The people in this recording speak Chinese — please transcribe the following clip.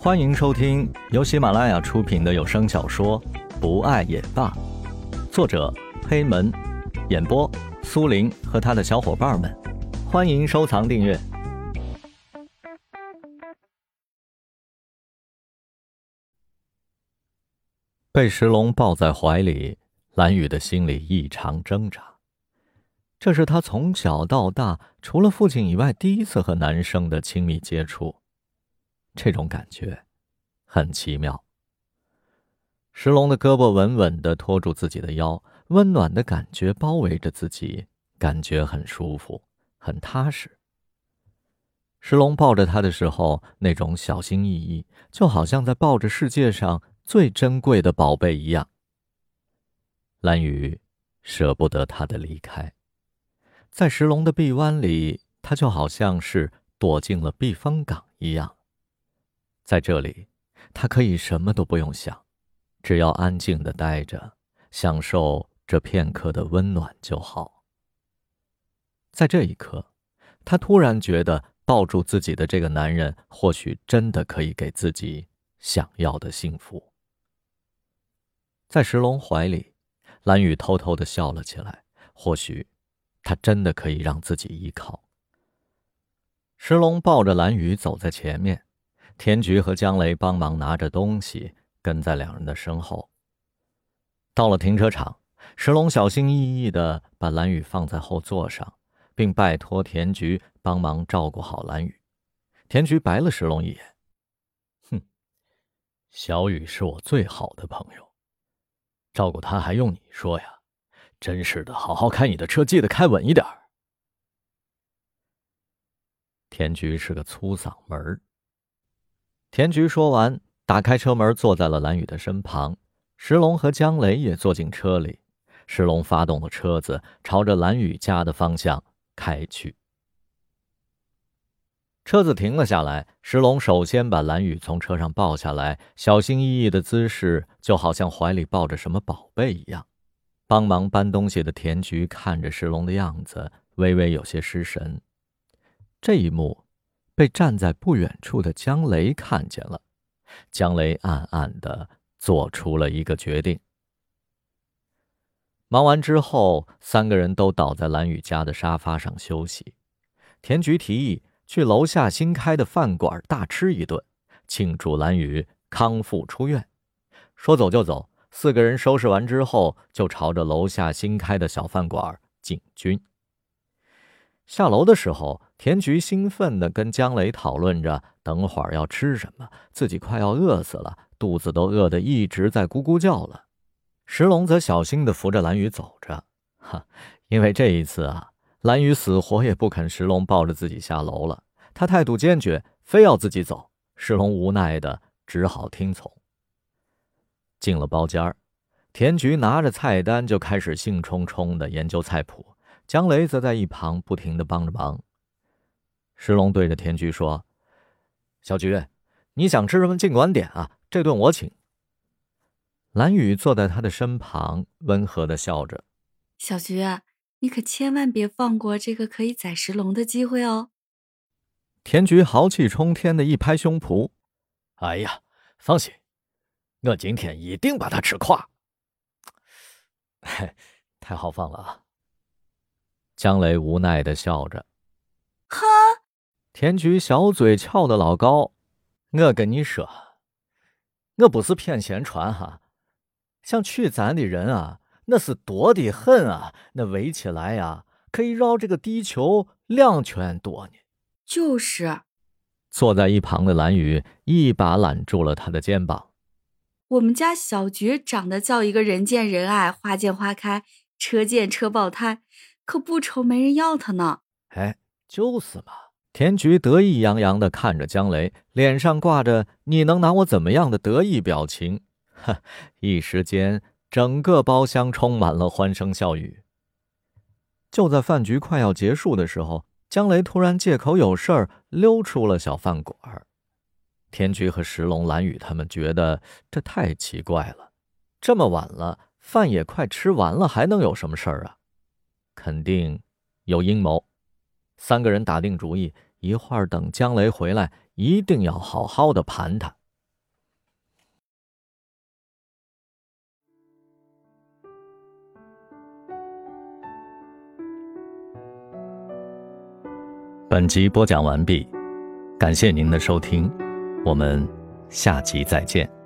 欢迎收听由喜马拉雅出品的有声小说《不爱也罢》，作者黑门，演播苏林和他的小伙伴们。欢迎收藏订阅。被石龙抱在怀里，蓝雨的心里异常挣扎。这是他从小到大除了父亲以外第一次和男生的亲密接触，这种感觉很奇妙。石龙的胳膊稳稳的托住自己的腰，温暖的感觉包围着自己，感觉很舒服，很踏实。石龙抱着他的时候，那种小心翼翼，就好像在抱着世界上最珍贵的宝贝一样。蓝雨舍不得他的离开。在石龙的臂弯里，他就好像是躲进了避风港一样。在这里，他可以什么都不用想，只要安静的待着，享受这片刻的温暖就好。在这一刻，他突然觉得抱住自己的这个男人，或许真的可以给自己想要的幸福。在石龙怀里，蓝雨偷偷的笑了起来，或许。他真的可以让自己依靠。石龙抱着蓝雨走在前面，田菊和江雷帮忙拿着东西跟在两人的身后。到了停车场，石龙小心翼翼的把蓝雨放在后座上，并拜托田菊帮忙照顾好蓝雨。田菊白了石龙一眼：“哼，小雨是我最好的朋友，照顾他还用你说呀？”真是的，好好开你的车，记得开稳一点。田菊是个粗嗓门。田菊说完，打开车门，坐在了蓝雨的身旁。石龙和江雷也坐进车里。石龙发动了车子，朝着蓝雨家的方向开去。车子停了下来，石龙首先把蓝雨从车上抱下来，小心翼翼的姿势，就好像怀里抱着什么宝贝一样。帮忙搬东西的田菊看着石龙的样子，微微有些失神。这一幕被站在不远处的江雷看见了，江雷暗暗的做出了一个决定。忙完之后，三个人都倒在蓝雨家的沙发上休息。田菊提议去楼下新开的饭馆大吃一顿，庆祝蓝雨康复出院。说走就走。四个人收拾完之后，就朝着楼下新开的小饭馆进军。下楼的时候，田菊兴奋地跟江雷讨论着等会儿要吃什么，自己快要饿死了，肚子都饿得一直在咕咕叫了。石龙则小心地扶着蓝雨走着，哈，因为这一次啊，蓝雨死活也不肯石龙抱着自己下楼了，他态度坚决，非要自己走。石龙无奈的只好听从。进了包间儿，田菊拿着菜单就开始兴冲冲的研究菜谱，江雷则在一旁不停的帮着忙。石龙对着田菊说：“小菊，你想吃什么尽管点啊，这顿我请。”蓝雨坐在他的身旁，温和的笑着：“小菊，你可千万别放过这个可以宰石龙的机会哦。”田菊豪气冲天的一拍胸脯：“哎呀，放心。”我今天一定把他吃垮！嘿，太豪放了啊！江雷无奈的笑着。哈！田菊小嘴翘的老高。我跟你说，我不是骗闲传哈，想娶咱的人啊，那是多的很啊，那围起来呀，可以绕这个地球两圈多呢。就是。坐在一旁的蓝雨一把揽住了他的肩膀。我们家小菊长得叫一个人见人爱，花见花开，车见车爆胎，可不愁没人要她呢。哎，就是嘛！田菊得意洋洋地看着江雷，脸上挂着“你能拿我怎么样的”得意表情。哈，一时间，整个包厢充满了欢声笑语。就在饭局快要结束的时候，江雷突然借口有事儿溜出了小饭馆。田菊和石龙、蓝雨他们觉得这太奇怪了，这么晚了，饭也快吃完了，还能有什么事儿啊？肯定有阴谋。三个人打定主意一会儿等姜雷回来一定要好好的盘他。本集播讲完毕感谢您的收听我们下集再见。